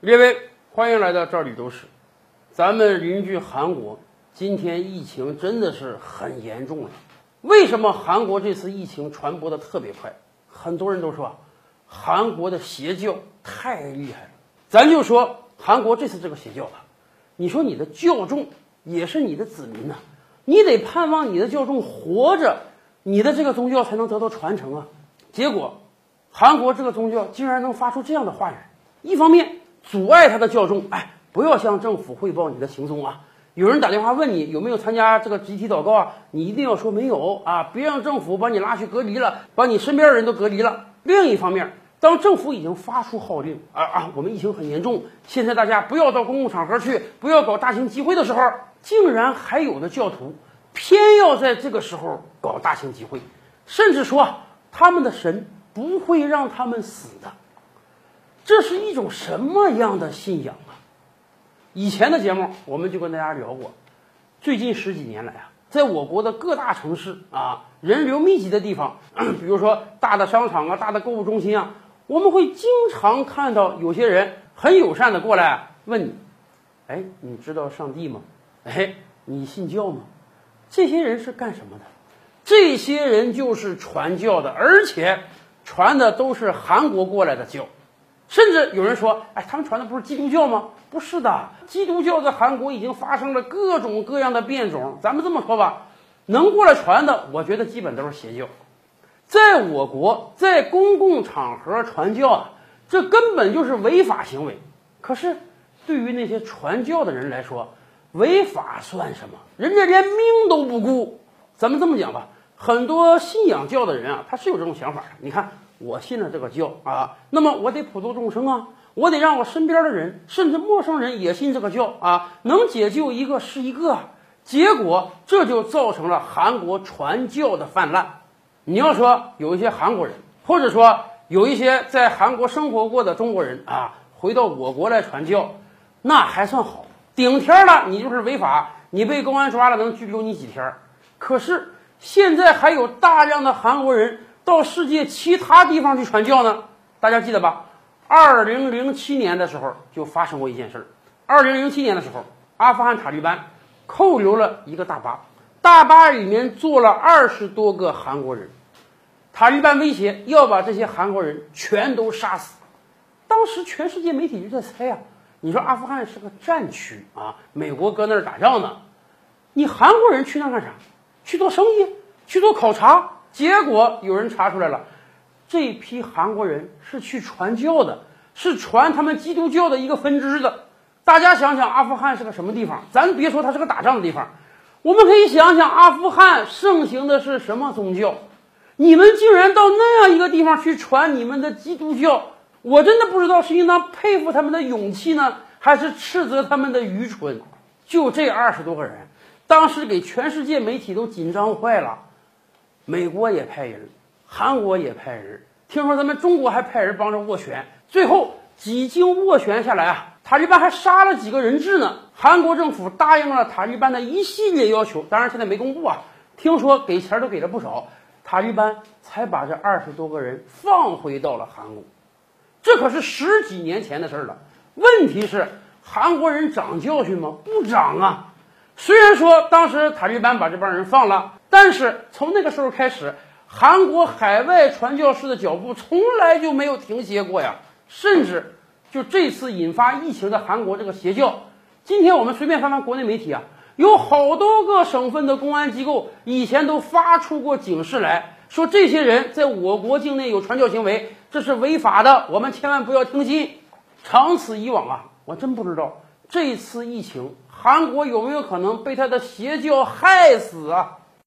列位，欢迎来到这里都是。咱们邻居韩国今天疫情真的是很严重了。为什么韩国这次疫情传播的特别快？很多人都说韩国的邪教太厉害了。咱就说韩国这次这个邪教吧，你说你的教众也是你的子民呐、你得盼望你的教众活着，你的这个宗教才能得到传承啊。结果，韩国这个宗教竟然能发出这样的话语，一方面阻碍他的教众，哎，不要向政府汇报你的行踪啊。有人打电话问你有没有参加这个集体祷告啊，你一定要说没有啊，别让政府把你拉去隔离了，把你身边的人都隔离了。另一方面，当政府已经发出号令啊啊，我们疫情很严重，现在大家不要到公共场合去，不要搞大型集会的时候，竟然还有的教徒偏要在这个时候搞大型集会，甚至说他们的神不会让他们死的。这是一种什么样的信仰啊？以前的节目我们就跟大家聊过，最近十几年来啊，在我国的各大城市啊，人流密集的地方，比如说大的商场啊、大的购物中心啊，我们会经常看到有些人很友善的过来问你：“哎，你知道上帝吗？哎，你信教吗？”这些人是干什么的？这些人就是传教的，而且传的都是韩国过来的教。甚至有人说：“哎，他们传的不是基督教吗？”不是的，基督教在韩国已经发生了各种各样的变种。咱们这么说吧，能过来传的，我觉得基本都是邪教。在我国，在公共场合传教啊，这根本就是违法行为。可是，对于那些传教的人来说，违法算什么？人家连命都不顾。咱们这么讲吧，很多信仰教的人啊，他是有这种想法的。你看，我信了这个教啊，那么我得普度众生啊，我得让我身边的人，甚至陌生人也信这个教啊，能解救一个是一个。结果这就造成了韩国传教的泛滥。你要说有一些韩国人，或者说有一些在韩国生活过的中国人啊，回到我国来传教，那还算好，顶天了你就是违法，你被公安抓了能拘留你几天。可是现在还有大量的韩国人到世界其他地方去传教呢，大家记得吧？二零零七年的时候就发生过一件事儿。二零零七年的时候，阿富汗塔利班扣留了一个大巴，大巴里面坐了二十多个韩国人。塔利班威胁要把这些韩国人全都杀死。当时全世界媒体就在猜啊，你说阿富汗是个战区啊，美国搁那儿打仗呢，你韩国人去那干啥？去做生意，去做考察。结果有人查出来了，这批韩国人是去传教的，是传他们基督教的一个分支的。大家想想，阿富汗是个什么地方？咱别说它是个打仗的地方，我们可以想想，阿富汗盛行的是什么宗教？你们竟然到那样一个地方去传你们的基督教，我真的不知道是应当佩服他们的勇气呢，还是斥责他们的愚蠢。就这二十多个人，当时给全世界媒体都紧张坏了。美国也派人，韩国也派人，听说咱们中国还派人帮着斡旋。最后几经斡旋下来啊，塔利班还杀了几个人质呢。韩国政府答应了塔利班的一系列要求，当然现在没公布啊。听说给钱都给了不少，塔利班才把这二十多个人放回到了韩国。这可是十几年前的事儿了。问题是，韩国人长教训吗？不长啊。虽然说当时塔利班把这帮人放了，但是从那个时候开始，韩国海外传教士的脚步从来就没有停歇过呀。甚至就这次引发疫情的韩国这个邪教，今天我们随便翻翻国内媒体啊，有好多个省份的公安机构以前都发出过警示来说，这些人在我国境内有传教行为，这是违法的，我们千万不要听信。长此以往啊，我真不知道这次疫情韩国有没有可能被他的邪教害死啊？